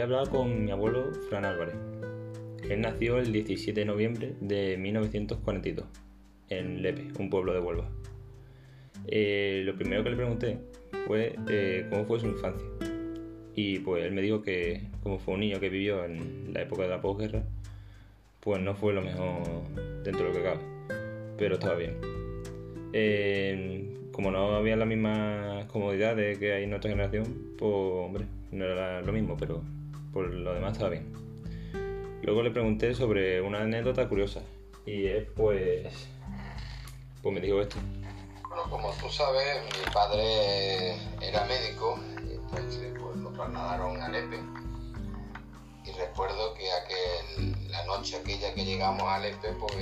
hablar con mi abuelo Fran Álvarez. Él nació el 17 de noviembre de 1942 en Lepe, un pueblo de Huelva. Eh, lo primero que le pregunté fue eh, cómo fue su infancia. Y pues él me dijo que como fue un niño que vivió en la época de la posguerra, pues no fue lo mejor dentro de lo que cabe, pero estaba bien. Eh, como no había las mismas comodidades que hay en nuestra generación, pues hombre, no era lo mismo, pero por lo demás estaba bien. Luego le pregunté sobre una anécdota curiosa y él pues, pues me dijo esto. Bueno, como tú sabes, mi padre era médico y entonces pues, lo trasladaron a Lepe. Y recuerdo que aquel, la noche aquella que llegamos a Lepe, pues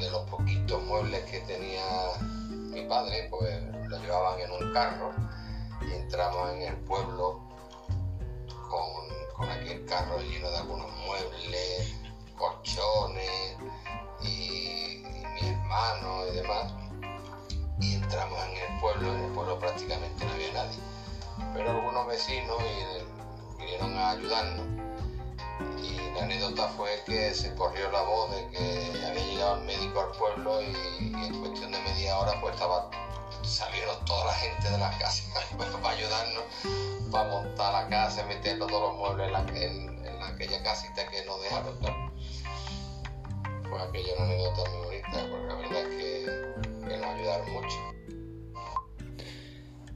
de los poquitos muebles que tenía mi padre, pues lo llevaban en un carro y entramos en el pueblo con, aquel carro lleno de algunos muebles, colchones y, mi hermano y demás. Y entramos en el pueblo, en el pueblo prácticamente no había nadie. Pero algunos vecinos vinieron a ayudarnos. La anécdota fue que se corrió la voz de que había llegado el médico al pueblo y, en cuestión de media hora pues estaba salieron toda la gente de la casa para ayudarnos, para montar la casa, meter todos los muebles en, aquella casita que nos dejaron. Pues aquella una anécdota muy bonita, porque la verdad es que, nos ayudaron mucho.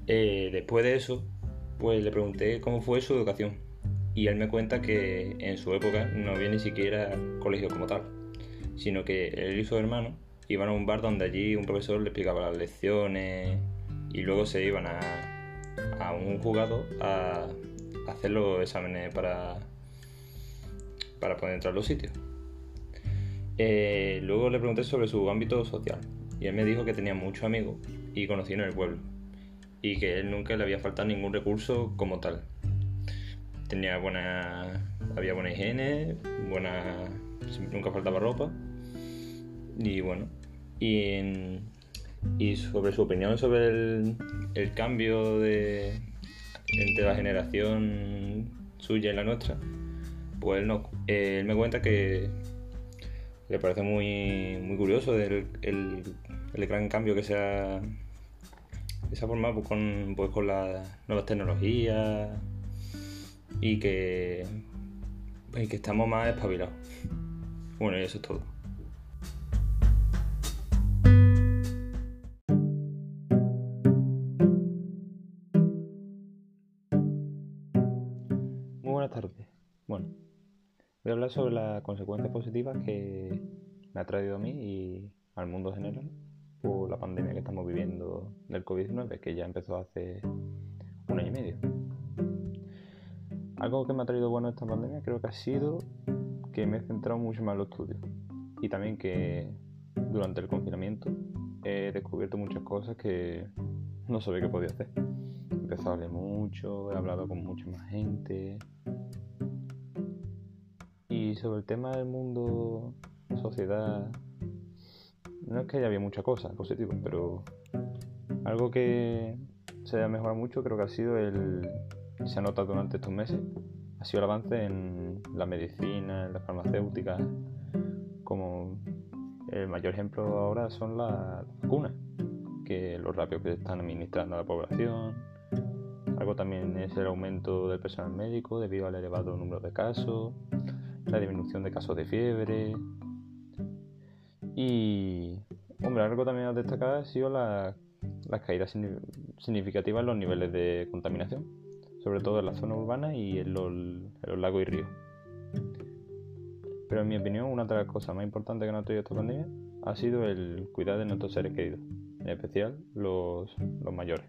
Eh, después de eso, pues le pregunté cómo fue su educación. Y él me cuenta que en su época no había ni siquiera colegio como tal, sino que él y su hermano iban a un bar donde allí un profesor le explicaba las lecciones y luego se iban a, un juzgado a, hacer los exámenes para, para poder entrar a los sitios. Eh, luego le pregunté sobre su ámbito social y él me dijo que tenía muchos amigos y conocido en el pueblo y que él nunca le había faltado ningún recurso como tal. Tenía buena, había buena higiene, buena, nunca faltaba ropa. Y bueno, y, y sobre su opinión sobre el, el cambio de, entre la generación suya y la nuestra, pues él, no, él me cuenta que le parece muy, muy curioso el, el, gran cambio que se ha, que se ha formado pues, con, pues, con las nuevas tecnologías y que, y que estamos más espabilados. Bueno, y eso es todo. Voy a hablar sobre las consecuencias positivas que me ha traído a mí y al mundo general por la pandemia que estamos viviendo del COVID-19, que ya empezó hace un año y medio. Algo que me ha traído bueno esta pandemia creo que ha sido que me he centrado mucho más en los estudios. Y también que durante el confinamiento he descubierto muchas cosas que no sabía que podía hacer. He empezado a leer mucho, he hablado con mucha más gente, y sobre el tema del mundo, sociedad, no es que haya había muchas cosas positivas, pero algo que se haya mejorado mucho creo que ha sido el, se ha notado durante estos meses, ha sido el avance en la medicina, en la farmacéutica, como el mayor ejemplo ahora son las vacunas, que lo rápido que están administrando a la población. Algo también es el aumento del personal médico debido al elevado número de casos la disminución de casos de fiebre. Y, hombre, algo también a destacar ha sido la, las caídas significativas en los niveles de contaminación, sobre todo en la zona urbana y en los, lagos y ríos. Pero en mi opinión, una de las cosas más importantes que nos ha esta pandemia ha sido el cuidar de nuestros seres queridos, en especial los mayores.